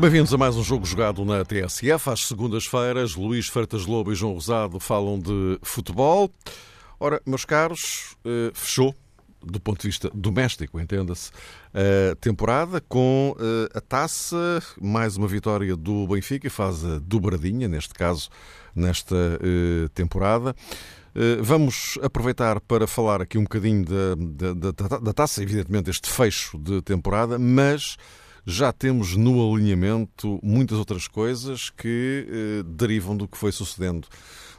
Bem-vindos a mais um jogo jogado na TSF. Às segundas-feiras, Luís Freitas Lobo e João Rosado falam de futebol. Ora, meus caros, eh, fechou, do ponto de vista doméstico, entenda-se, a temporada com eh, a taça, mais uma vitória do Benfica e faz a dobradinha, neste caso, nesta eh, temporada. Vamos aproveitar para falar aqui um bocadinho da, da, da, da taça, evidentemente, este fecho de temporada, mas já temos no alinhamento muitas outras coisas que eh, derivam do que foi sucedendo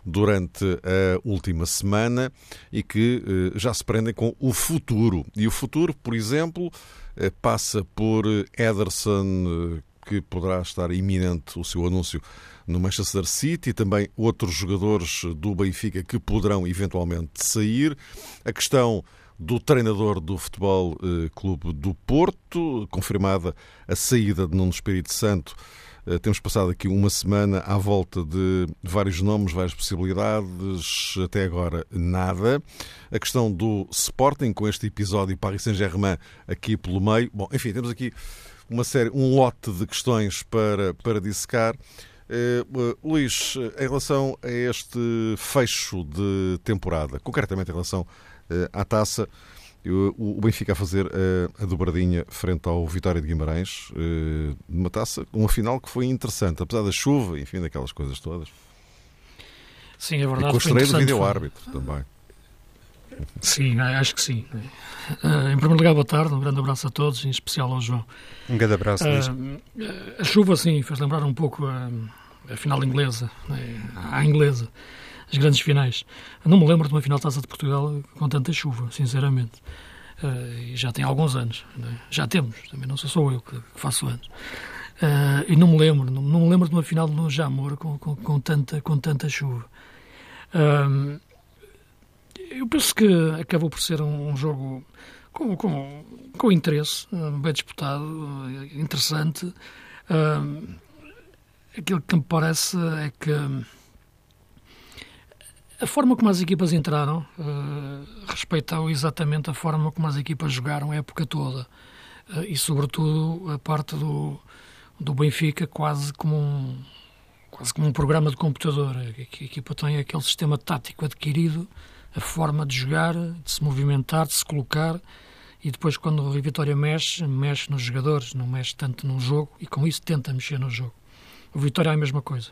durante a última semana e que eh, já se prendem com o futuro. E o futuro, por exemplo, eh, passa por Ederson, eh, que poderá estar iminente o seu anúncio no Manchester City, também outros jogadores do Benfica que poderão eventualmente sair. A questão do treinador do Futebol Clube do Porto, confirmada a saída de Nuno Espírito Santo. Eh, temos passado aqui uma semana à volta de vários nomes, várias possibilidades, até agora nada. A questão do Sporting, com este episódio Paris Saint-Germain aqui pelo meio. Bom, enfim, temos aqui uma série, um lote de questões para, para dissecar. Uh, Luís, em relação a este fecho de temporada, concretamente em relação eh, à taça. O Benfica a fazer a, dobradinha frente ao Vitória de Guimarães, eh, numa taça, uma final que foi interessante, apesar da chuva, enfim, daquelas coisas todas. Sim, é verdade. E com o estreia do vídeo-árbitro também. Sim, acho que sim. Uh, em primeiro lugar, boa tarde, um grande abraço a todos, em especial ao João. Um grande abraço, Luís. A chuva, sim, fez lembrar um pouco a, a final inglesa, né, a inglesa as grandes finais. Não me lembro de uma final de Taça de Portugal com tanta chuva, sinceramente. Uh, já tem alguns anos. É? Já temos, também não sou só eu que, que faço anos. Uh, e não me lembro, não, não, me lembro de uma final no Jamor com, com, com, tanta, com tanta chuva. Uh, eu penso que acabou por ser um, um jogo com, com, com interesse, bem disputado, interessante. aquilo que me parece é que a forma como as equipas entraram uh, respeitou exatamente a forma como as equipas jogaram a época toda. Uh, e, sobretudo, a parte do, do Benfica quase como um, quase como um programa de computador. A, a equipa tem aquele sistema tático adquirido, a forma de jogar, de se movimentar, de se colocar. E depois, quando o Vitória mexe, mexe nos jogadores, não mexe tanto no jogo e com isso tenta mexer no jogo. O Vitória é a mesma coisa.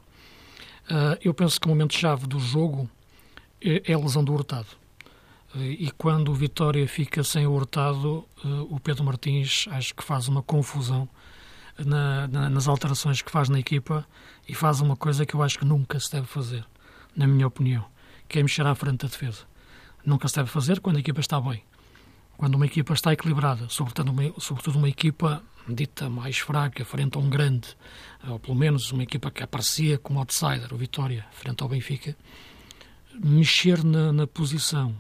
Uh, eu penso que o momento-chave do jogo é, é a lesão do Hurtado. E quando o Vitória fica sem o Hurtado, eh, o Pedro Martins acho que faz uma confusão na, na, nas alterações que faz na equipa e faz uma coisa que eu acho que nunca se deve fazer, na minha opinião, que é mexer à frente da defesa. Nunca se deve fazer quando a equipa está bem. Quando uma equipa está equilibrada, sobretudo uma, sobretudo uma equipa dita mais fraca, frente a um grande, ou pelo menos uma equipa que aparecia como outsider, o Vitória, frente ao Benfica, mexer na, na posição,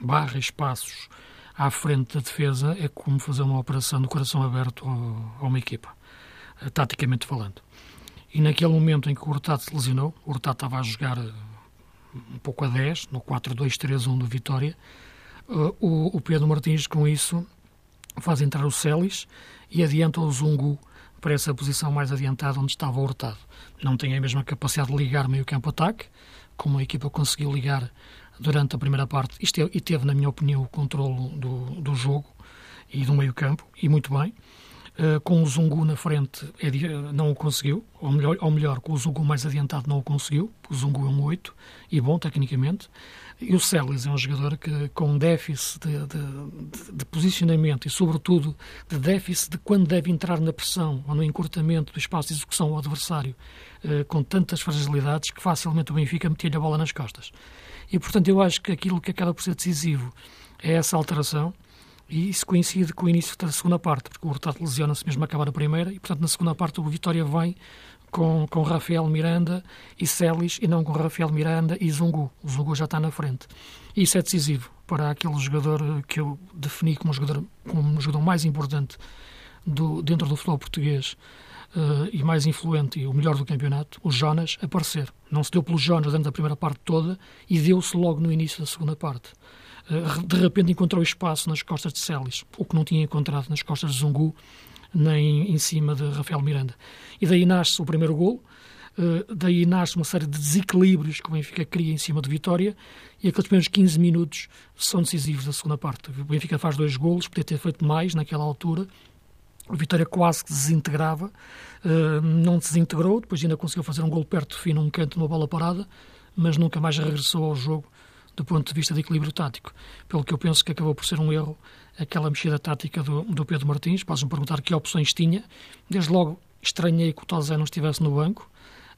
barra espaços à frente da defesa, é como fazer uma operação do coração aberto a, uma equipa, eh, taticamente falando. E naquele momento em que o Hurtado se lesionou, o Hurtado estava a jogar eh, um pouco a 10, no 4-2-3-1 do Vitória, eh, o, o Pedro Martins, com isso, faz entrar o Celis e adianta o Zungu para essa posição mais adiantada onde estava o Hurtado. Não tem a mesma capacidade de ligar meio campo-ataque, como a equipa conseguiu ligar durante a primeira parte e teve, na minha opinião, o controle do, do jogo e do meio campo, e muito bem. Uh, com o Zungu na frente é, não o conseguiu, ou melhor, ou melhor, com o Zungu mais adiantado não o conseguiu, o Zungu é um 8 e bom tecnicamente. E o Celis é um jogador que, com déficit de, de, de, posicionamento e, sobretudo, de déficit de quando deve entrar na pressão ou no encurtamento do espaço de execução ao adversário, eh, com tantas fragilidades que facilmente o Benfica metia-lhe a bola nas costas. E, portanto, eu acho que aquilo que acaba por ser decisivo é essa alteração e isso coincide com o início da segunda parte, porque o Hurtado lesiona-se mesmo a acabar a primeira e, portanto, na segunda parte o Vitória vem com, com Rafael Miranda e Celis e não com Rafael Miranda e Zungu. O Zungu já está na frente. Isso é decisivo, para aquele jogador que eu defini como jogador, como jogador mais importante do, dentro do futebol português uh, e mais influente e o melhor do campeonato, o Jonas, aparecer. Não se deu pelo Jonas dentro da primeira parte toda e deu-se logo no início da segunda parte. Uh, de repente encontrou espaço nas costas de Celis, o que não tinha encontrado nas costas de Zungu, nem em cima de Rafael Miranda. E daí nasce o primeiro gol, uh, daí nasce uma série de desequilíbrios que o Benfica cria em cima do Vitória, e aqueles primeiros 15 minutos são decisivos da segunda parte. O Benfica faz dois golos, podia ter feito mais naquela altura, o Vitória quase que desintegrava, uh, não desintegrou, depois ainda conseguiu fazer um gol perto do fim num canto, numa bola parada, mas nunca mais regressou ao jogo do ponto de vista de equilíbrio tático. Pelo que eu penso que acabou por ser um erro aquela mexida tática do, do Pedro Martins. Podes-me perguntar que opções tinha. Desde logo estranhei que o Tozé não estivesse no banco,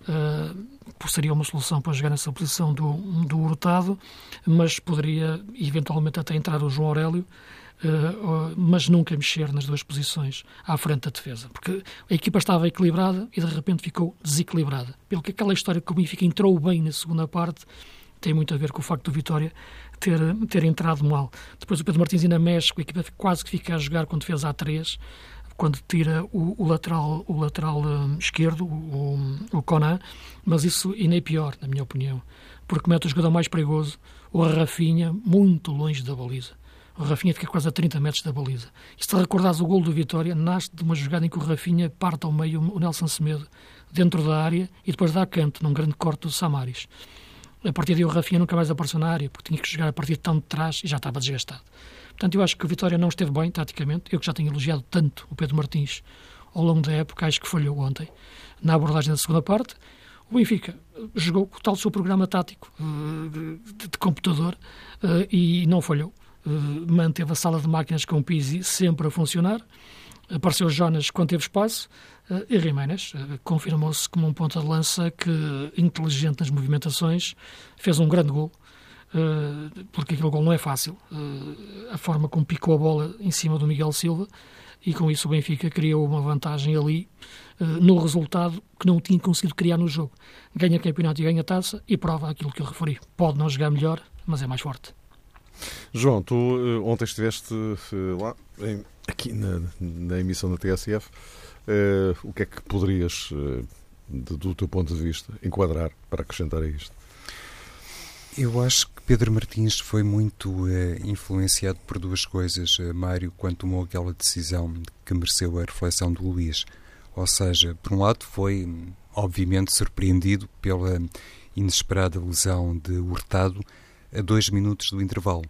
uh, seria uma solução para jogar nessa posição do, do Hurtado, mas poderia eventualmente até entrar o João Aurélio uh, mas nunca mexer nas duas posições à frente da defesa, porque a equipa estava equilibrada e de repente ficou desequilibrada. Pelo que aquela história que o Benfica entrou bem na segunda parte tem muito a ver com o facto do Vitória ter, ter entrado mal. Depois o Pedro Martins ainda mexe, a equipa quase que fica a jogar com defesa A3, quando tira o, o lateral, o lateral um, esquerdo, o, o Conan, mas isso ainda é pior, na minha opinião, porque mete o jogador mais perigoso, o Rafinha, muito longe da baliza. O Rafinha fica quase a 30 metros da baliza. E se recordares o gol do Vitória, nasce de uma jogada em que o Rafinha parte ao meio o Nelson Semedo dentro da área e depois dá canto num grande corte do Samaris. A partir daí o Rafinha nunca mais apareceu na área, porque tinha que jogar a partir de tão de trás e já estava desgastado. Portanto, eu acho que o Vitória não esteve bem, taticamente. Eu que já tenho elogiado tanto o Pedro Martins ao longo da época, acho que falhou ontem na abordagem da segunda parte. O Benfica jogou com o tal seu programa tático eh, de, de computador eh, e não falhou. Eh, manteve a sala de máquinas com o Pizzi sempre a funcionar. Apareceu Jonas quando teve espaço uh, e Jiménez uh, confirmou-se como um ponta de lança que, inteligente nas movimentações, fez um grande gol. Uh, porque aquele gol não é fácil. a forma como picou a bola em cima do Miguel Silva e com isso o Benfica criou uma vantagem ali no resultado que não tinha conseguido criar no jogo. Ganha campeonato e ganha taça e prova aquilo que eu referi. Pode não jogar melhor, mas é mais forte. João, tu ontem estiveste lá, em, aqui na, na, emissão da TSF. Uh, o que é que poderias, de, do teu ponto de vista, enquadrar para acrescentar a isto? Eu acho que Pedro Martins foi muito influenciado por duas coisas, Mário, quando tomou aquela decisão que mereceu a reflexão do Luís. Ou seja, por um lado, foi obviamente surpreendido pela inesperada lesão de Hurtado a dois minutos do intervalo.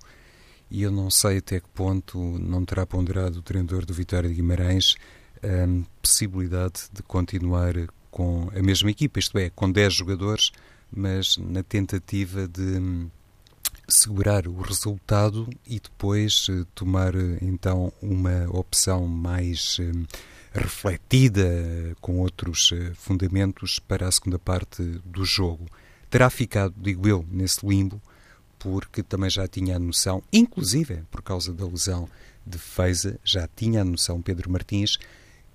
E eu não sei até que ponto não terá ponderado o treinador do Vitória de Guimarães a possibilidade de continuar com a mesma equipa, isto é, com 10 jogadores, mas na tentativa de segurar o resultado e depois eh, tomar então uma opção mais eh, refletida, com outros eh, fundamentos para a segunda parte do jogo. Terá ficado, digo eu, nesse limbo porque também já tinha a noção, inclusive por causa da lesão de Feiza, já tinha a noção Pedro Martins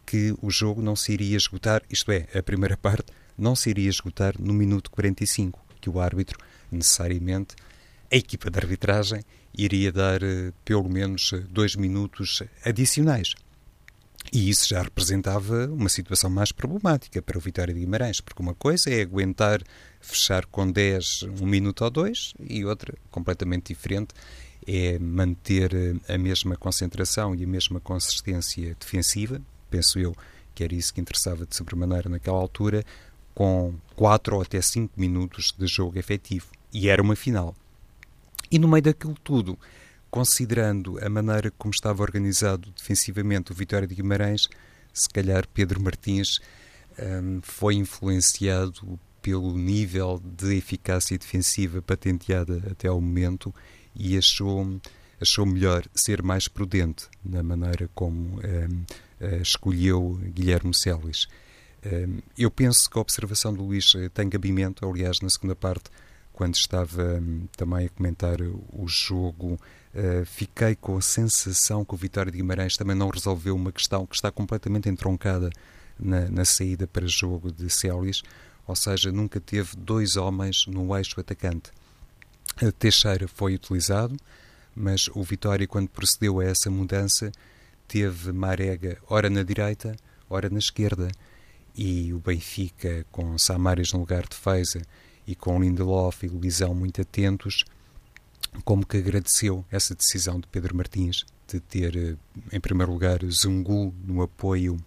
que o jogo não se iria esgotar, isto é, a primeira parte não se iria esgotar no minuto 45, que o árbitro, necessariamente, a equipa de arbitragem, iria dar uh, pelo menos uh, dois minutos adicionais. E isso já representava uma situação mais problemática para o Vitória de Guimarães, porque uma coisa é aguentar fechar com 10 um minuto ou dois, e outra, completamente diferente, é manter a mesma concentração e a mesma consistência defensiva, penso eu que era isso que interessava de sobremaneira naquela altura, com 4 ou até 5 minutos de jogo efetivo. E era uma final. E no meio daquilo tudo, considerando a maneira como estava organizado defensivamente o Vitória de Guimarães, se calhar Pedro Martins um, foi influenciado pelo nível de eficácia defensiva patenteada até ao momento e achou, achou melhor ser mais prudente na maneira como um, escolheu Guilherme Celis. Um, eu penso que a observação do Luís tem cabimento, aliás, na segunda parte, quando estava um, também a comentar o jogo Uh, fiquei com a sensação que o Vitória de Guimarães também não resolveu uma questão que está completamente entroncada na, na saída para jogo de Célias, ou seja, nunca teve dois homens no eixo atacante. A Teixeira foi utilizado, mas o Vitória, quando procedeu a essa mudança, teve Marega ora na direita, ora na esquerda. E o Benfica, com Samaris no lugar de Feiza e com Lindelof e Luizão muito atentos, como que agradeceu essa decisão de Pedro Martins de ter, eh, em primeiro lugar, Zungu no apoio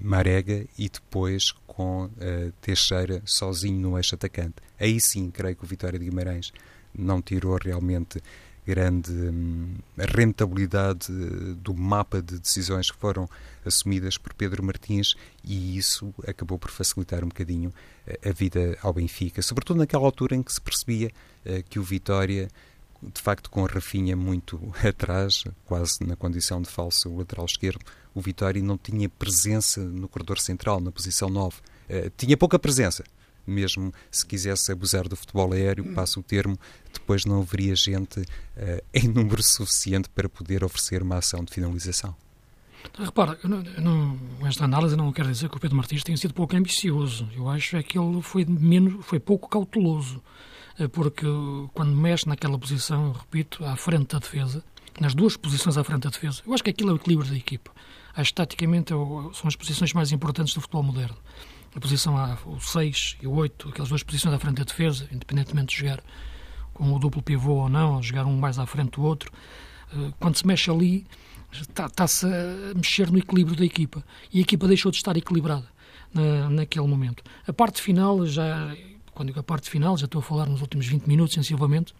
Marega e depois com uh, Teixeira sozinho no eixo atacante. Aí sim, creio que o Vitória de Guimarães não tirou realmente grande hum, rentabilidade eh, do mapa de decisões que foram assumidas por Pedro Martins e isso acabou por facilitar um bocadinho eh, a vida ao Benfica, sobretudo naquela altura em que se percebia eh, que o Vitória de facto com a Rafinha muito atrás, quase na condição de falso lateral esquerdo, o Vitória não tinha presença no corredor central, na posição 9. tinha pouca presença, mesmo se quisesse abusar do futebol aéreo, hum. passo o termo, depois não haveria gente uh, em número suficiente para poder oferecer uma ação de finalização. Repara, eu não, eu não, esta análise não quer dizer que o Pedro Martins tenha sido pouco ambicioso. Eu acho é que ele foi, menos, foi pouco cauteloso, eh, porque quando mexe naquela posição, repito, à frente da defesa, nas duas posições à frente da defesa, eu acho que aquilo é o equilíbrio da equipa. Acho que taticamente é são as posições mais importantes do futebol moderno a posição A, o 6 e o 8, aquelas duas posições à frente da defesa, independentemente de jogar com o duplo pivô ou não, jogar um mais à frente do outro, eh, quando se mexe ali, está-se a mexer no equilíbrio da equipa. E a equipa deixou de estar equilibrada na, naquele momento. A parte final, já, quando digo a parte final, já estou a falar nos últimos 20 minutos, sensivelmente,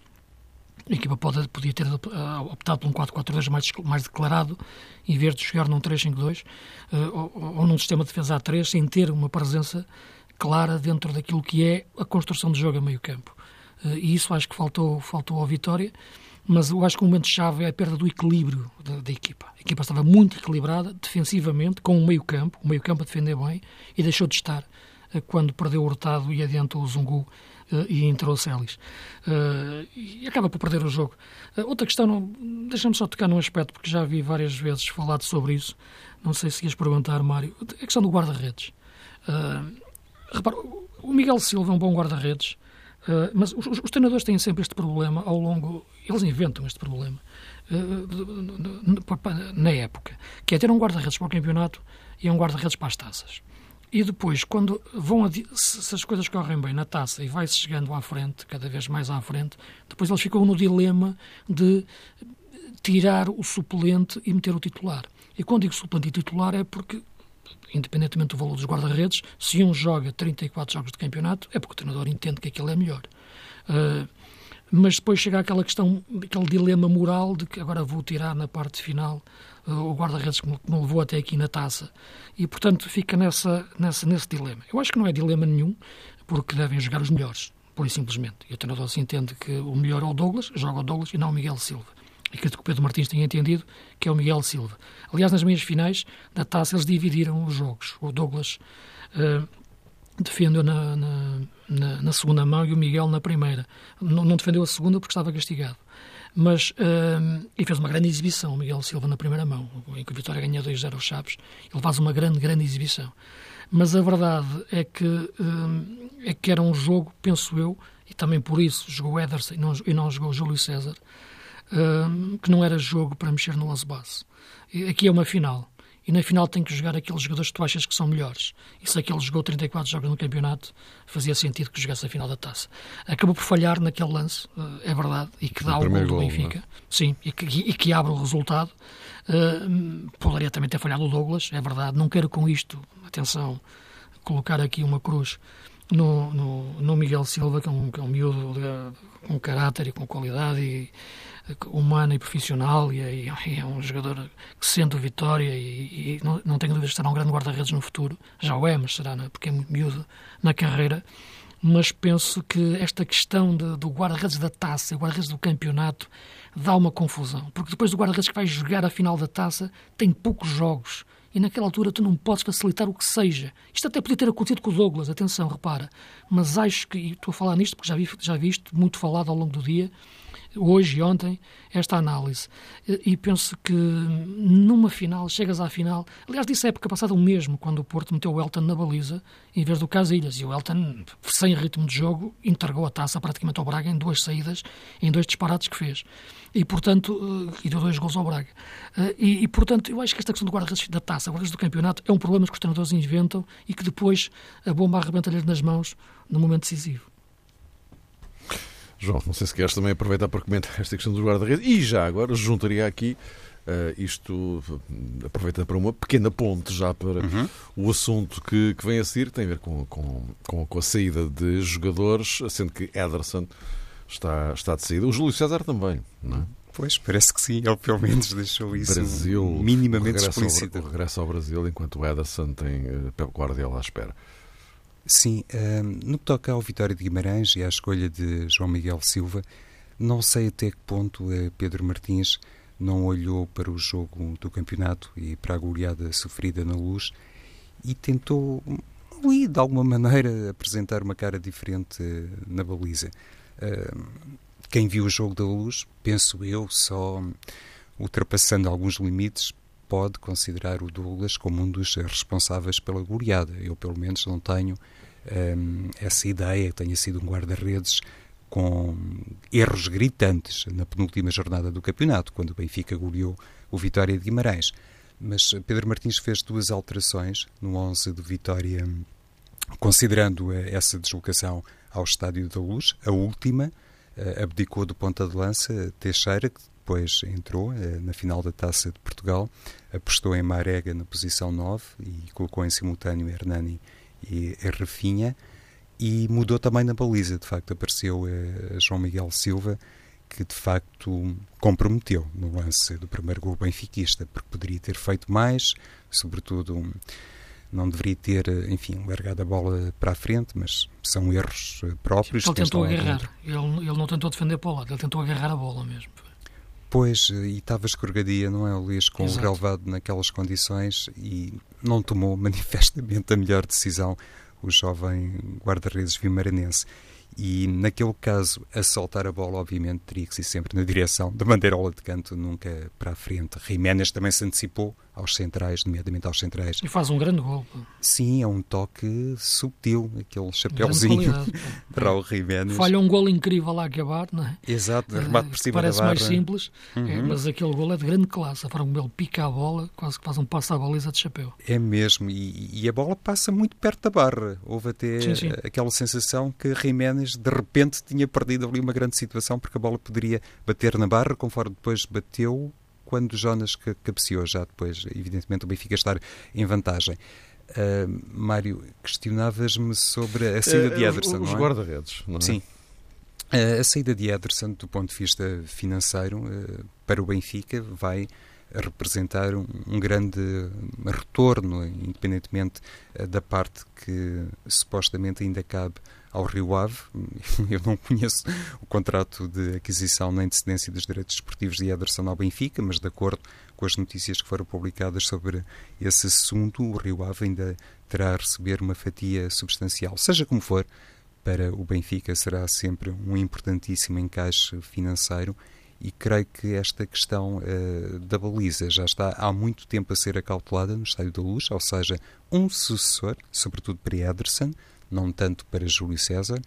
a equipa pode, podia ter optado por um 4-4-2 mais, mais declarado, em vez de jogar num 3-5-2 uh, eh, ou, ou, num sistema de defesa A3, sem ter uma presença clara dentro daquilo que é a construção de jogo a meio campo. Uh, e isso acho que faltou, faltou ao Vitória, mas eu acho que o momento-chave é a perda do equilíbrio da, da, equipa. A equipa estava muito equilibrada defensivamente, com o meio campo, o meio campo a defender bem, e deixou de estar quando perdeu o Hurtado e adiantou o Zungu uh, e entrou o Celis. Uh, e acaba por perder o jogo. Outra questão, deixa-me só tocar num aspecto, porque já vi várias vezes falado sobre isso. Não sei se ias perguntar, Mário. A questão do guarda-redes. repara, o Miguel Silva é um bom guarda-redes, mas os, os, treinadores têm sempre este problema ao longo. Eles inventam este problema na época, que é ter um guarda-redes para o campeonato e um guarda-redes para as taças. E depois, quando vão se as coisas correm bem na taça e vai-se chegando à frente, cada vez mais à frente, depois eles ficam no dilema de tirar o suplente e meter o titular. E quando digo suplente e titular é porque, independentemente do valor dos guarda-redes, se um joga 34 jogos de campeonato, é porque o treinador entende que aquele é melhor. Uh, mas depois chega aquela questão, aquele dilema moral de que agora vou tirar na parte final o guarda-redes que me levou até aqui na taça. E, portanto, fica nessa, nessa, nesse dilema. Eu acho que não é dilema nenhum, porque devem jogar os melhores, por e simplesmente. E o treinador se entende que o melhor é o Douglas, joga o Douglas e não o Miguel Silva. E acredito que o Pedro Martins tenha entendido que é o Miguel Silva. Aliás, nas meias finais da taça, eles dividiram os jogos. O Douglas uh, defendeu na, na, na, segunda mão e o Miguel na primeira. Não defendeu a segunda porque estava castigado. Mas, uh, e fez uma grande exibição, Miguel Silva, na primeira mão, em que o Vitória ganha 2-0 aos Chaves. Ele faz uma grande, grande exibição. Mas a verdade é que, uh, é que era um jogo, penso eu, e também por isso jogou Ederson e não, e não jogou Júlio César, uh, que não era jogo para mexer no 11 base. Aqui é uma final e na final tem que jogar aqueles jogadores que tu achas que são melhores. E se aquele jogou 34 jogos no campeonato, fazia sentido que jogasse a final da taça. Acabou por falhar naquele lance, eh, é verdade, e que dá o gol do Benfica. Não? É? Sim, e que, e que, abre o resultado. Uh, poderia também ter falhado o Douglas, é verdade. Não quero com isto, atenção, colocar aqui uma cruz no, no, no Miguel Silva, que é um, que é um miúdo de, com caráter e com qualidade e humana e profissional e é, e é, um jogador que sente o Vitória e, e não, não, tenho dúvidas que será um grande guarda-redes no futuro. Já o é, mas será, porque é muito miúdo na carreira. Mas penso que esta questão de, do guarda-redes da taça, guarda-redes do campeonato, dá uma confusão. Porque depois do guarda-redes que vai jogar a final da taça, tem poucos jogos. E naquela altura tu não podes facilitar o que seja. Isto até podia ter acontecido com o Douglas, atenção, repara. Mas acho que, e estou a falar nisto porque já vi, já vi isto muito falado ao longo do dia, hoje e ontem esta análise. E penso que numa final, chegas à final. Aliás, disse a época passada o mesmo, quando o Porto meteu o Elton na baliza em vez do Casilhas. E o Elton, sem ritmo de jogo, entregou a taça praticamente ao Braga em duas saídas, em dois disparates que fez. E, portanto, e deu dois gols ao Braga. E, e portanto, eu acho que esta questão do guarda-redes da taça, guarda-redes do campeonato, é um problema que os treinadores inventam e que depois a bomba arrebenta-lhes nas mãos no momento decisivo. João, não sei se queres também aproveitar para comentar esta questão dos guarda-redes e já agora juntaria aqui uh, isto, aproveita para uma pequena ponte já para uhum. o assunto que, que vem a seguir, tem a ver com, com, com, com a saída de jogadores, sendo que Ederson está, está de saída. O Júlio César também, não é? Pois, parece que sim. Ele pelo menos deixou isso Brasil, minimamente explícito. Ao, regresso ao Brasil enquanto o Ederson tem uh, Guardiola à espera. Sim, uh, no que toca ao Vitória de Guimarães e à escolha de João Miguel Silva, não sei até que ponto uh, Pedro Martins não olhou para o jogo do campeonato e para a goleada sofrida na luz e tentou, ali, de alguma maneira, apresentar uma cara diferente uh, na baliza. quem viu o jogo da luz, penso eu, só ultrapassando alguns limites, pode considerar o Douglas como um dos responsáveis pela goleada. Eu, pelo menos, não tenho um, essa ideia que tenha sido um guarda-redes com erros gritantes na penúltima jornada do campeonato, quando o Benfica goleou o Vitória de Guimarães. Mas Pedro Martins fez duas alterações no 11 do Vitória, considerando essa deslocação ao Estádio da Luz. A última eh, abdicou do ponta de lança Teixeira, que depois entrou eh, na final da Taça de Portugal, apostou em Marega na posição 9 e colocou em simultâneo Hernani e Rafinha e mudou também na baliza, de facto apareceu eh, João Miguel Silva que de facto comprometeu no lance do primeiro gol benfiquista, porque poderia ter feito mais, sobretudo não deveria ter, enfim, largado a bola para a frente, mas são erros eh, próprios. Ele tentou agarrar, ele, ele não tentou defender para o lado, ele tentou agarrar a bola mesmo. Pois, e estava escorregadia, não é, Luís, com Exato. o relevado naquelas condições e não tomou manifestamente a melhor decisão o jovem guarda-redes vimaranense. E naquele caso, a soltar a bola, obviamente, teria que ser sempre na direção da bandeirola de canto, nunca para a frente. Jiménez também se antecipou aos centrais, nomeadamente aos centrais. E faz um grande gol. Sim, é um toque subtil, aquele chapéuzinho para o Jiménez. Falha um gol incrível lá acabar, não é? Exato, remate por cima Parece da barra. mais simples, é, uhum. é, mas aquele gol é de grande classe. A forma como ele pica a bola, quase que faz um passo à baliza de chapéu. É mesmo, e, e a bola passa muito perto da barra. Houve até sim, sim. aquela sensação que Jiménez de repente tinha perdido ali uma grande situação porque a bola poderia bater na barra, conforme depois bateu quando Jonas cabeceou, já depois, evidentemente, o Benfica estar em vantagem. Uh, Mário, questionavas-me sobre a saída uh, de Ederson, os, os é? guarda-redes, não é? Sim. Uh, a saída de Ederson, do ponto de vista financeiro, para o Benfica, vai representar um, um grande retorno, independentemente da parte que supostamente ainda cabe ao Rio Ave. Eu não conheço o contrato de aquisição nem de cedência dos direitos esportivos de Ederson ao Benfica, mas de acordo com as notícias que foram publicadas sobre esse assunto, o Rio Ave ainda terá a receber uma fatia substancial. Seja como for, para o Benfica será sempre um importantíssimo encaixe financeiro e creio que esta questão uh, da baliza já está há muito tempo a ser acautelada no Estádio da Luz, ou seja, um sucessor, sobretudo para Ederson, não tanto para Júlio César,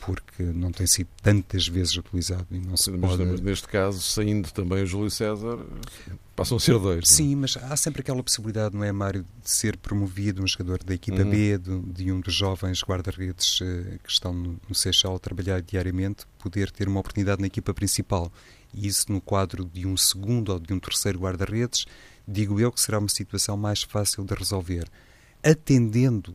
porque não tem sido tantas vezes utilizado e não se mas, pode... Neste caso, saindo também o Júlio César, passam a ser dois. É? Sim, mas há sempre aquela possibilidade, não é, Mário, de ser promovido um jogador da equipa uhum. B, de, de, um dos jovens guarda-redes uh, que estão no, no Seixal a trabalhar diariamente, poder ter uma oportunidade na equipa principal. E isso no quadro de um segundo ou de um terceiro guarda-redes, digo eu que será uma situação mais fácil de resolver atendendo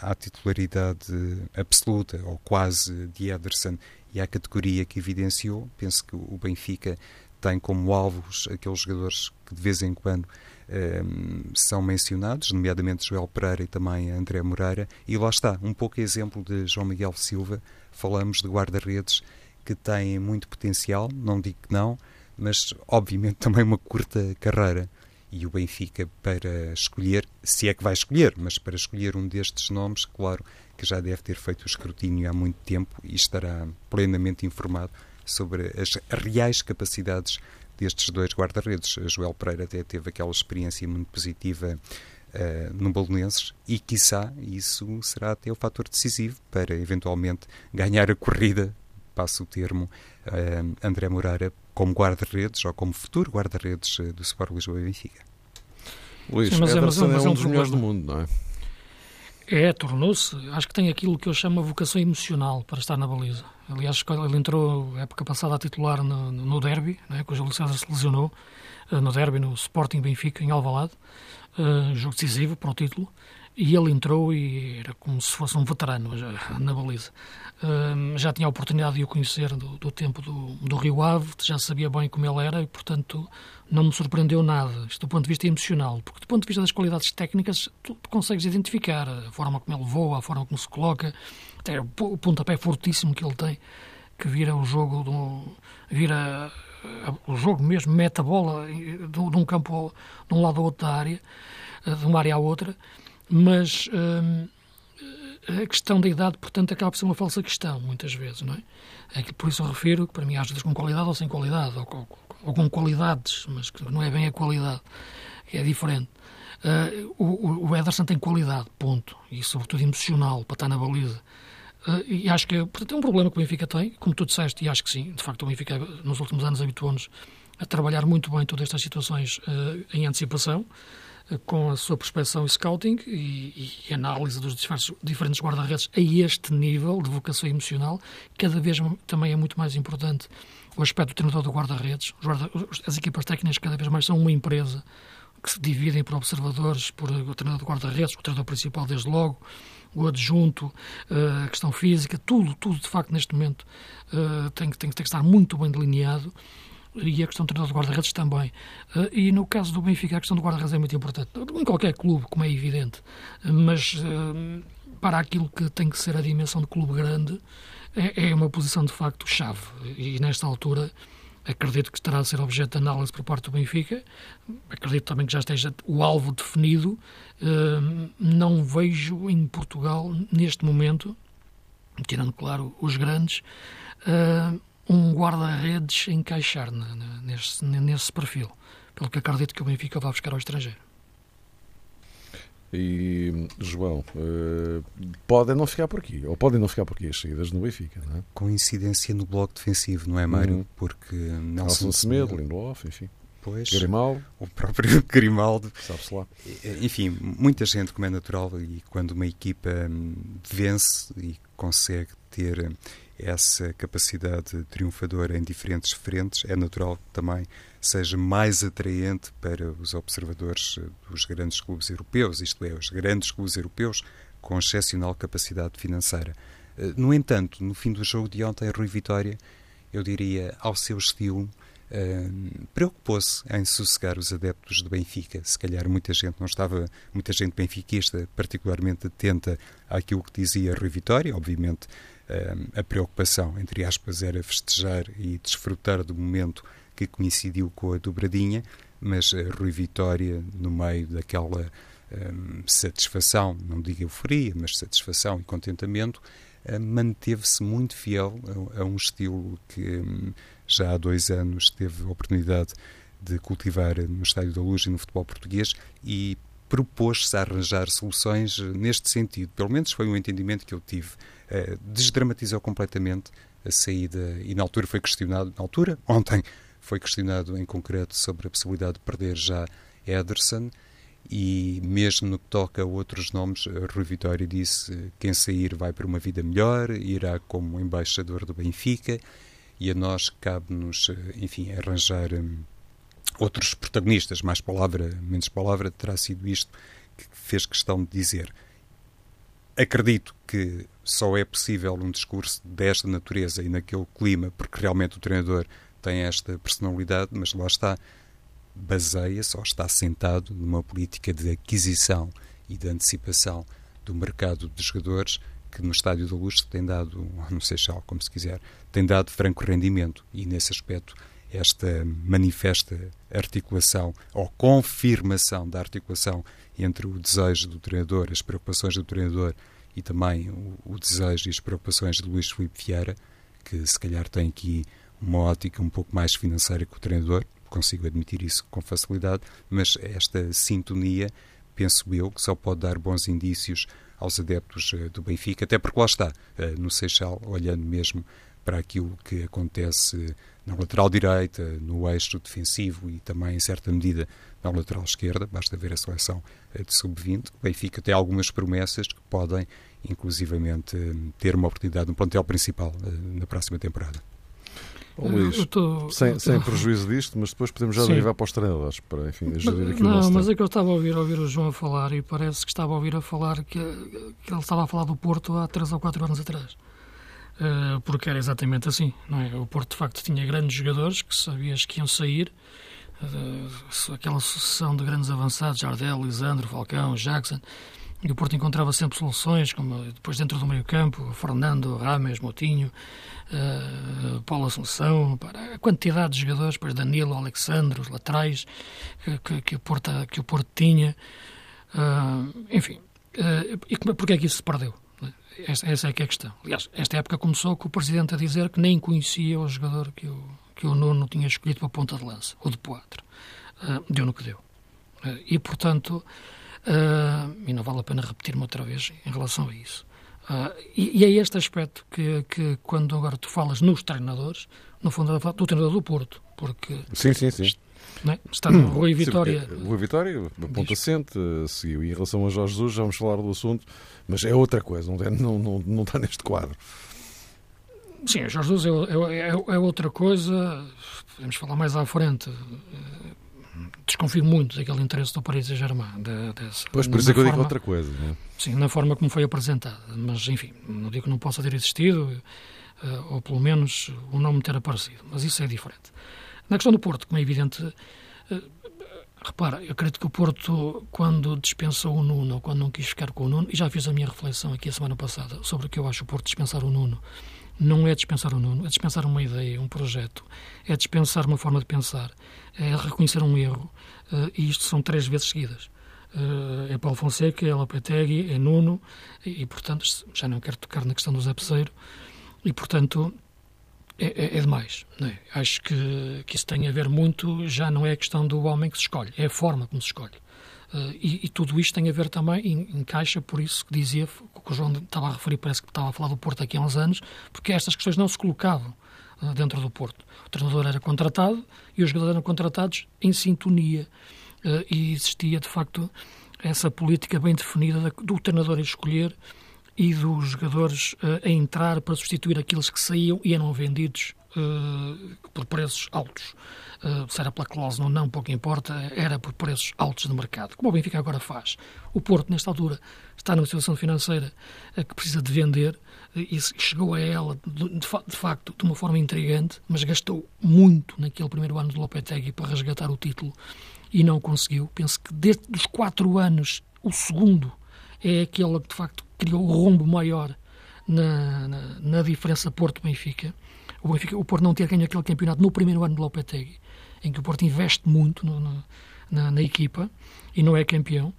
à titularidade absoluta ou quase de Ederson e à categoria que evidenciou, penso que o Benfica tem como alvos aqueles jogadores que de vez em quando um, ehm, são mencionados, nomeadamente Joel Pereira e também André Moreira, e lá está, um pouco exemplo de João Miguel Silva, falamos de guarda-redes que têm muito potencial, não digo que não, mas obviamente também uma curta carreira e o Benfica para escolher, se é que vai escolher, mas para escolher um destes nomes, claro que já deve ter feito o escrutínio há muito tempo e estará plenamente informado sobre as reais capacidades destes dois guarda-redes. Joel Pereira até teve aquela experiência muito positiva uh, no Bolonenses e, quiçá, isso será até o fator decisivo para, eventualmente, ganhar a corrida, passo o termo, uh, André Moreira como guarda-redes ou como futuro guarda-redes do Sport Lisboa e Benfica. Luís, Sim, mas é, mas, é, mas é um, dos melhores do mundo, não é? É, tornou-se. Acho que tem aquilo que eu chamo a vocação emocional para estar na baliza. Aliás, ele entrou época passada a titular no, no derby, né, que o Júlio César se lesionou, eh, no derby, no Sporting Benfica, em Alvalade, uh, jogo decisivo para o título, e ele entrou e era como se fosse um veterano já, na baliza. Uh, já tinha a oportunidade de o conhecer do, do tempo do, do, Rio Ave, já sabia bem como ele era e, portanto, não me surpreendeu nada, isto do ponto de vista emocional, porque do ponto de vista das qualidades técnicas, tu, tu consegues identificar a forma como ele voa, a forma como se coloca, até o pontapé fortíssimo que ele tem, que vira o jogo, do, vira o jogo mesmo, mete a bola de, de um campo, de um lado ao outro da área, de uma área à outra, mas hum, a questão da idade, portanto, acaba por ser uma falsa questão, muitas vezes, não é? é que, por isso eu refiro que, para mim, às vezes com qualidade ou sem qualidade, ou, ou, ou com qualidades, mas que não é bem a qualidade, é diferente. Uh, o, o Ederson tem qualidade, ponto, e sobretudo emocional, para estar na baliza. Uh, e acho que portanto, é um problema que o Benfica tem, como tu disseste, e acho que sim, de facto o Benfica nos últimos anos habituou-nos a trabalhar muito bem todas estas situações uh, em antecipação, com a sua prospeção e scouting e, e análise dos diferentes guarda-redes a este nível de vocação emocional, cada vez também é muito mais importante o aspecto do treinador do guarda-redes. Guarda as equipas técnicas cada vez mais são uma empresa que se dividem por observadores, por o treinador do guarda-redes, o treinador principal desde logo, o adjunto, eh, a questão física, tudo, tudo de facto neste momento eh, tem, tem, tem que estar muito bem delineado e a questão do treinador de guarda-redes também. Eh, e no caso do Benfica, a questão do guarda-redes é muito importante. Em qualquer clube, como é evidente. Mas para aquilo que tem que ser a dimensão de clube grande, é, é uma posição de facto chave. E nesta altura acredito que estará a ser objeto de análise por parte do Benfica. Acredito também que já esteja o alvo definido. Não vejo em Portugal, neste momento, tirando, claro, os grandes, um guarda-redes encaixar nesse, nesse perfil. Pelo que acredito que o Benfica vai buscar ao estrangeiro. E, João, uh, podem não ficar por aqui, ou podem não ficar por aqui as saídas no Benfica, não é? Coincidência no bloco defensivo, não é, Mário? Uhum. Porque Nelson, Nelson Semedo, Lindelof, enfim. Pois, Grimaldo. O próprio Grimaldo. Sabe-se lá. Enfim, muita gente, como é natural, e quando uma equipa hum, vence e consegue ter essa capacidade triunfadora em diferentes frentes, é natural que também seja mais atraente para os observadores dos grandes clubes europeus, isto é, os grandes clubes europeus com excepcional capacidade financeira. Eh, no entanto, no fim do jogo de ontem, Rui Vitória, eu diria, ao seu estilo, Uh, preocupou-se em sossegar os adeptos do Benfica. Se calhar muita gente não estava, muita gente benfiquista, particularmente atenta àquilo que dizia Rui Vitória. Obviamente, a preocupação, entre aspas, era festejar e desfrutar do momento que coincidiu com a dobradinha, mas Rui Vitória, no meio daquela satisfação, não digo euforia, mas satisfação e contentamento, manteve-se muito fiel a, a, um estilo que um, já há dois anos teve a oportunidade de cultivar no Estádio da Luz e no futebol português e propôs-se a arranjar soluções neste sentido. Pelo menos foi um entendimento que eu tive. Uh, desdramatizou completamente a saída e na altura foi questionado, na altura, ontem, foi questionado em concreto sobre a possibilidade de perder já Ederson e mesmo no que toca a outros nomes, Rui Vitória disse quem sair vai para uma vida melhor, irá como embaixador do Benfica e a nós cabe-nos, enfim, arranjar um, outros protagonistas, mais palavra, menos palavra, terá sido isto que fez questão de dizer. Acredito que só é possível um discurso desta natureza e naquele clima, porque realmente o treinador tem esta personalidade, mas lá está, baseia-se ou está sentado numa política de aquisição e de antecipação do mercado de jogadores que no Estádio da Luz tem dado, no Seixal, como se quiser, tem dado franco rendimento e nesse aspecto esta manifesta articulação ou confirmação da articulação entre o desejo do treinador, as preocupações do treinador e também o, o desejo e as preocupações de Luís Filipe Vieira, que se calhar tem aqui uma ótica um pouco mais financeira que o treinador, consigo admitir isso com facilidade, mas esta sintonia, penso eu, que só pode dar bons indícios aos adeptos uh, do Benfica, até porque lá está, uh, no Seixal, olhando mesmo para aquilo que acontece na lateral direita, no eixo defensivo e também, em certa medida, na lateral esquerda, basta ver a seleção uh, de sub-20. O Benfica tem algumas promessas que podem, inclusivamente, ter uma oportunidade no plantel principal na próxima temporada. Bom, Luís, tô, sem, tô... sem prejuízo disto, mas depois podemos já derivar para os treinadores, para enfim, gerir aqui Não, o mas tempo. é que eu estava a ouvir, a ouvir o João a falar e parece que estava a ouvir a falar que, que ele estava a falar do Porto há 3 ou 4 anos atrás. Uh, porque era exatamente assim, não é? O Porto de facto tinha grandes jogadores que sabias que iam sair, uh, aquela sucessão de grandes avançados, Jardel, Lisandro, Falcão, Jackson, e o Porto encontrava sempre soluções, como depois dentro do meio campo, Fernando, Rames, Motinho, Paulo Assunção, para a quantidade de jogadores, depois Danilo, Alexandre, os laterais que, que, o, Porto, que o Porto tinha. Enfim, e porquê é que isso se perdeu? Essa, essa é que é a questão. Aliás, esta época começou com o Presidente a dizer que nem conhecia o jogador que o, que o Nuno tinha escolhido para a ponta de lança, o de Poitre. Uh, deu no que deu. e, portanto, Uh, e não vale a pena repetir-me outra vez em relação a isso. Uh, e, e, é este aspecto que, que, quando agora tu falas nos treinadores, no fundo do treinador do Porto, porque... Sim, sim, sim. É? Está no Rui Vitória... Sim, Rui Vitória, ponto assente, seguiu. E em relação a Jorge Jesus, já vamos falar do assunto, mas é outra coisa, não, é, não, não, não está neste quadro. Sim, Jorge Jesus é, é, é, outra coisa, podemos falar mais à frente desconfio muito daquele interesse do Paris Saint-Germain. Pois, por isso é que eu digo outra coisa. Não é? Sim, na forma como foi apresentada. Mas, enfim, não digo que não possa ter existido, eh, ou pelo menos o nome ter aparecido. Mas isso é diferente. Na questão do Porto, como é evidente, eh, repara, eu acredito que o Porto, quando dispensou o Nuno, quando não quis ficar com o Nuno, e já fiz a minha reflexão aqui a semana passada sobre o que eu acho o Porto dispensar o Nuno, não é dispensar o Nuno, é dispensar uma ideia, um projeto, é dispensar uma forma de pensar, é reconhecer um erro, uh, e isto são três vezes seguidas. Uh, é Paulo Fonseca, é Lopetegui, é Nuno, e, e, portanto, já não quero tocar na questão do Zé Peseiro, e portanto, é, é, é demais. É? Acho que, que isso tem a ver muito, já não é a questão do homem que se escolhe, é a forma como se escolhe. Uh, e, e, tudo isto tem a ver também, encaixa por isso que dizia, que o João estava a referir, parece que estava a falar do Porto aqui há uns anos, porque estas questões não se colocavam uh, dentro do Porto. O treinador era contratado e os jogadores eram contratados em sintonia. Uh, e existia, de facto, essa política bem definida do treinador escolher e dos jogadores a entrar para substituir aqueles que saíam e eram vendidos por preços altos. Uh, se era pela cláusula ou não, pouco importa, era por preços altos de mercado, como o Benfica agora faz. O Porto, nesta altura, está numa situação financeira que precisa de vender e chegou a ela, de, de, de, facto, de uma forma intrigante, mas gastou muito naquele primeiro ano do Lopetegui para resgatar o título e não conseguiu. Penso que desde os quatro anos, o segundo é aquele que, de facto, criou o rombo maior na, na, na diferença Porto-Benfica. O, Benfica, o Porto não ter ganho aquele campeonato no primeiro ano de Lopetegui em que o Porto investe muito no, no, na, na, equipa e não é campeão.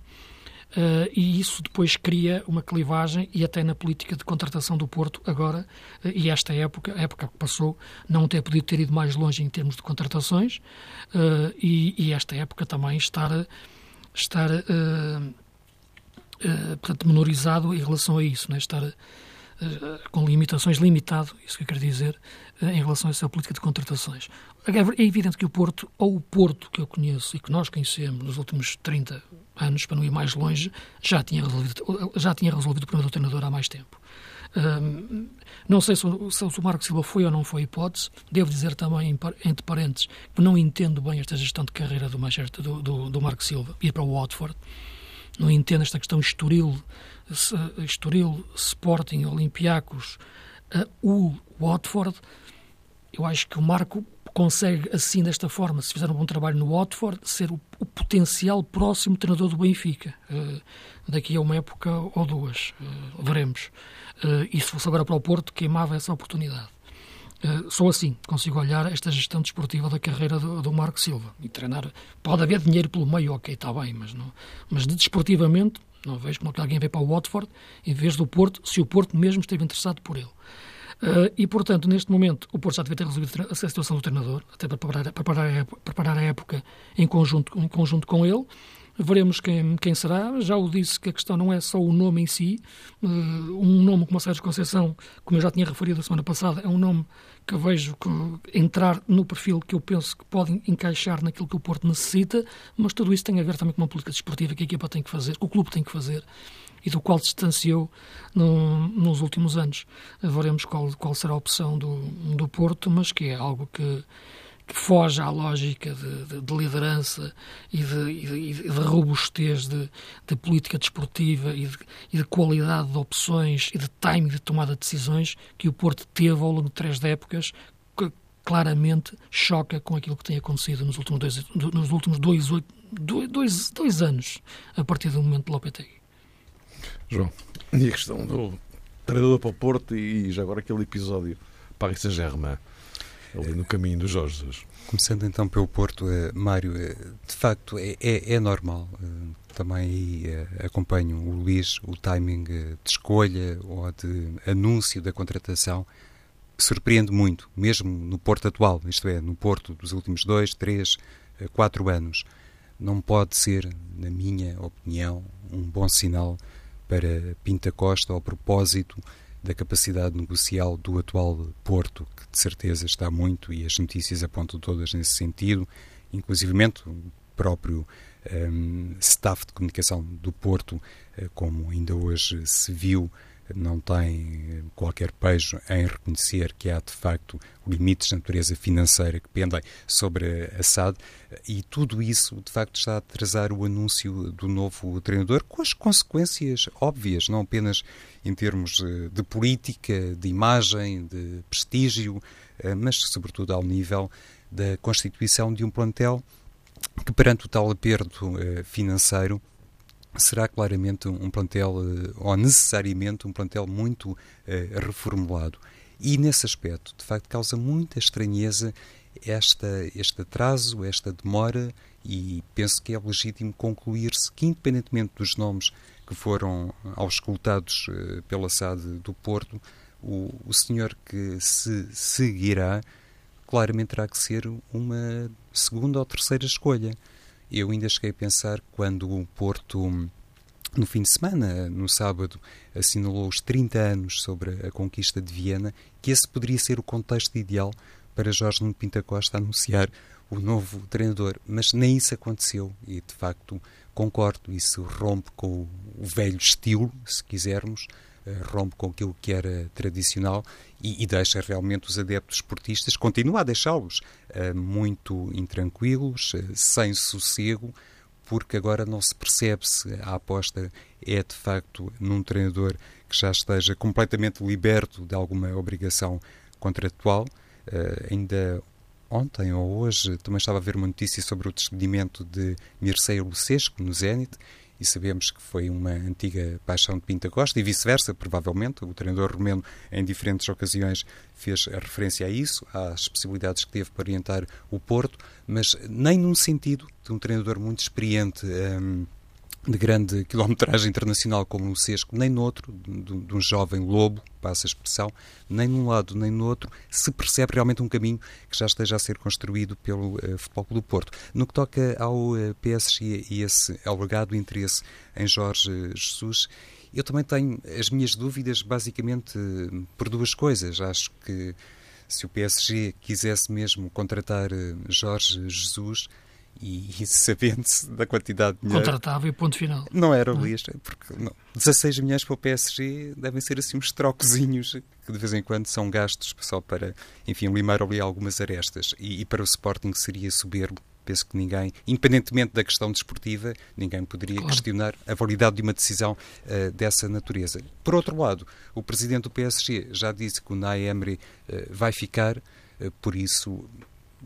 Uh, e isso depois cria uma clivagem e até na política de contratação do Porto agora, uh, e esta época, a época que passou, não ter podido ter ido mais longe em termos de contratações, uh, e, e, esta época também estar, estar portanto, menorizado em relação a isso, né? estar com limitações, limitado, isso que eu quero dizer, em relação a essa política de contratações. É evidente que o Porto, ou o Porto que eu conheço e que nós conhecemos nos últimos 30 anos, para não ir mais longe, já tinha resolvido, já tinha resolvido o problema do treinador há mais tempo. Um, não sei se o, se o Marco Silva foi ou não foi hipótese. Devo dizer também, entre parênteses, que não entendo bem esta gestão de carreira do Manchester, do, do, do Marco Silva, ir para o Watford. Não entendo esta questão Estoril, Estoril Sporting, Olympiacos, o Watford. Eu acho que o Marco consegue, assim, desta forma, se fizer um bom trabalho no Watford, ser o, o potencial próximo treinador do Benfica. Uh, daqui a uma época ou duas, uh, veremos. Uh, e se fosse agora para o Porto, queimava essa oportunidade. Uh, só assim consigo olhar esta gestão desportiva da carreira do, do, Marco Silva e treinar. Pode haver dinheiro pelo meio, ok, está bem, mas, não, mas de desportivamente não vejo como que alguém vem para o Watford em vez do Porto, se o Porto mesmo esteve interessado por ele. Uh, e, portanto, neste momento, o Porto já devia ter resolvido a situação do treinador, até para preparar, preparar, preparar a época em conjunto, em conjunto com ele. Veremos quem, quem será. Já o disse que a questão não é só o nome em si. Uh, um nome como o Sérgio Conceição, como eu já tinha referido a semana passada, é um nome que vejo que entrar no perfil que eu penso que pode encaixar naquilo que o Porto necessita, mas tudo isso tem a ver também com uma política desportiva que a equipa tem que fazer, que o clube tem que fazer e do qual distanciou no, nos últimos anos. Veremos qual, qual será a opção do, do Porto, mas que é algo que, que foge à lógica de, de, de liderança e de, e de, robustez de, política desportiva e, e de, qualidade de opções e de timing de tomada de decisões que o Porto teve ao longo de três épocas, que claramente choca com aquilo que tem acontecido nos últimos dois, nos últimos dois, dois, dois anos, a partir do momento de Lopetegui. João, e a questão do treinador para o Porto e já agora aquele episódio Paris Saint-Germain, ali no caminho dos Jorge. Começando então pelo Porto, eh, Mário, eh, de facto é, é, é normal. Eh, também acompanho o Luís, o timing de escolha ou de anúncio da contratação surpreende muito, mesmo no Porto atual, isto é, no Porto dos últimos dois, três, quatro anos. Não pode ser, na minha opinião, um bom sinal para Pinta Costa ao propósito da capacidade negocial do atual Porto, que de certeza está muito e as notícias apontam todas nesse sentido, inclusivamente o próprio um, staff de comunicação do Porto, eh, como ainda hoje se viu, não tem qualquer pejo em reconhecer que há de facto limites de natureza financeira que pendem sobre a SAD. E tudo isso de facto está a atrasar o anúncio do novo treinador com as consequências óbvias, não apenas em termos eh, de política, de imagem, de prestígio, eh, mas sobretudo ao nível da constituição de um plantel que perante o tal aperto eh, financeiro será claramente um plantel, eh, ou necessariamente um plantel muito eh, reformulado. E nesse aspecto, de facto, causa muita estranheza esta, este atraso, esta demora, e penso que é legítimo concluir-se que, independentemente dos nomes que foram auscultados uh, pela SAD do Porto, o, o senhor que se seguirá claramente terá que ser uma segunda ou terceira escolha. Eu ainda cheguei a pensar quando o Porto, no fim de semana, no sábado, assinalou os 30 anos sobre a conquista de Viena, que esse poderia ser o contexto ideal para Jorge Nuno Pinta Costa anunciar o novo treinador. Mas nem isso aconteceu e, de facto, concordo, isso rompe com o velho estilo, se quisermos, rompe com aquilo que era tradicional e, e deixa realmente os adeptos esportistas, continua a deixá-los uh, muito intranquilos, uh, sem sossego, porque agora não se percebe se a aposta é de facto num treinador que já esteja completamente liberto de alguma obrigação contratual. Uh, ainda ontem ou hoje também estava a ver uma notícia sobre o despedimento de Mircea Lucescu no Zenit e sabemos que foi uma antiga paixão de Pinta Costa e vice-versa, provavelmente. O treinador romeno, em diferentes ocasiões, fez a referência a isso, às possibilidades que teve para orientar o Porto, mas nem num sentido de um treinador muito experiente. Um, de grande quilometragem internacional como o Sesco, nem no outro, de, de, um jovem lobo, passa a expressão, nem num lado nem no outro, se percebe realmente um caminho que já esteja a ser construído pelo uh, Futebol Clube do Porto. No que toca ao uh, eh, PSG e esse alegado interesse em Jorge Jesus, eu também tenho as minhas dúvidas basicamente por duas coisas. Acho que se o PSG quisesse mesmo contratar Jorge Jesus, e, e sabendo-se da quantidade de dinheiro. Contratava e ponto final. Não era o lixo, porque não, 16 milhões para o PSG devem ser assim uns trocozinhos que de vez em quando são gastos só para, enfim, limar ali algumas arestas. E, e para o Sporting seria soberbo penso que ninguém, independentemente da questão desportiva, ninguém poderia claro. questionar a validade de uma decisão uh, dessa natureza. Por outro lado, o presidente do PSG já disse que o Nay Emery uh, vai ficar, uh, por isso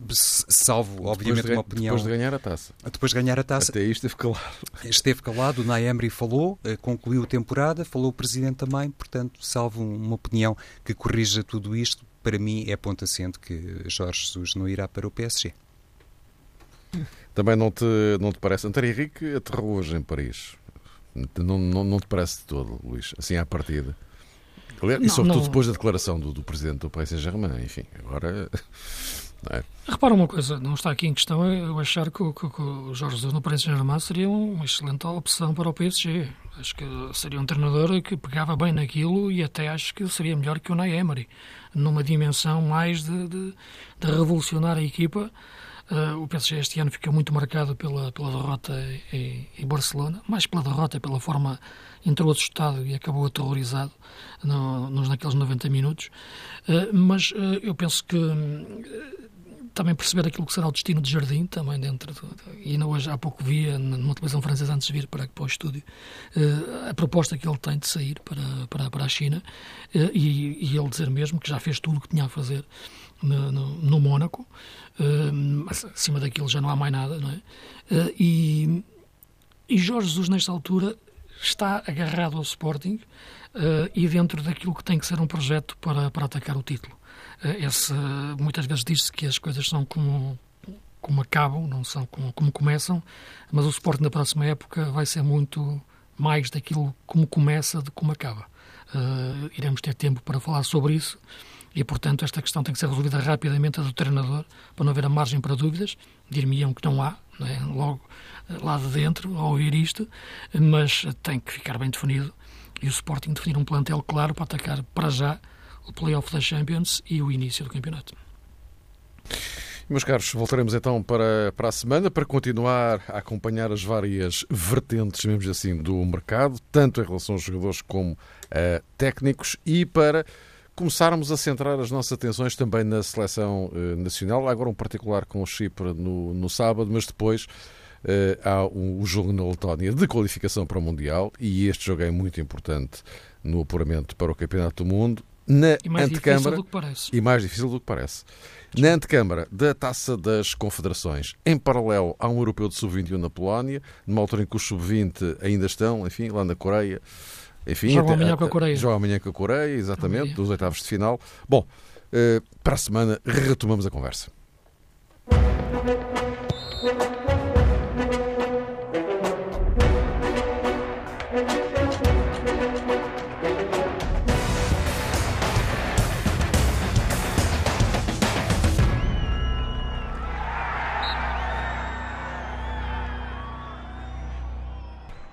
salvo, obviamente, de, uma opinião. Depois de ganhar a taça. Depois de ganhar a taça. Até aí esteve calado. Esteve calado, o Naemri falou, eh, concluiu a temporada, falou o Presidente também, portanto, salvo uma opinião que corrija tudo isto, para mim é ponto assente que Jorge Jesus não irá para o PSG. Também não te, não te parece? António Henrique aterrou hoje em Paris. Não, não, não te parece de todo, Luís, assim à partida? E sobretudo não... depois da declaração do, do presidente do Paris Saint-Germain, enfim, agora. É? Repara uma coisa, não está aqui em questão eu achar que, que, que o Jorge Jesus no Paris Saint-Germain seria uma excelente opção para o PSG. Acho que seria um treinador que pegava bem naquilo e até acho que seria melhor que o Nay Emery, numa dimensão mais de, de, de revolucionar a equipa Uh, o PSG este ano fica muito marcado pela, pela derrota em, em, Barcelona, mais pela derrota, pela forma entrou assustado e acabou aterrorizado no, nos naqueles 90 minutos. Uh, mas uh, eu penso que também perceber aquilo que será o destino de Jardim, também dentro. Do, e ainda hoje há pouco via numa televisão francesa antes de vir para, para o estúdio a proposta que ele tem de sair para, para, para a China e, e ele dizer mesmo que já fez tudo o que tinha a fazer no, no, no Mónaco, uh, acima daquilo já não há mais nada, não é? E, e Jorge Jesus, nesta altura, está agarrado ao Sporting e dentro daquilo que tem que ser um projeto para, para atacar o título. Esse, muitas vezes diz-se que as coisas são como, como acabam, não são como, como começam, mas o Sporting na próxima época vai ser muito mais daquilo como começa de como acaba. Uh, iremos ter tempo para falar sobre isso e, portanto, esta questão tem que ser resolvida rapidamente do treinador, para não haver a margem para dúvidas. Dir-me-ão que não há, não é? logo eh, lá de dentro, ao ouvir isto, mas tem que ficar bem definido e o Sporting definir um plantel claro para atacar para já o Playoff da Champions e o início do campeonato. Meus caros, voltaremos então para, para a semana para continuar a acompanhar as várias vertentes, mesmo assim, do mercado, tanto em relação aos jogadores como a técnicos, e para começarmos a centrar as nossas atenções também na seleção uh, nacional, agora um particular com o Chipre no, no sábado, mas depois uh, há o, o, jogo na Letónia de qualificação para o Mundial e este jogo é muito importante no apuramento para o Campeonato do Mundo. Na e mais antecâmara, difícil do que parece. E mais difícil do que parece. Na antecâmara da Taça das Confederações, em paralelo há um europeu de sub-21 na Polónia, numa altura em que os sub-20 ainda estão, enfim, lá na Coreia. Enfim, joga amanhã com a Coreia. Joga amanhã com a Coreia, exatamente, amanhã. dos oitavos de final. Bom, eh, para a semana retomamos a conversa.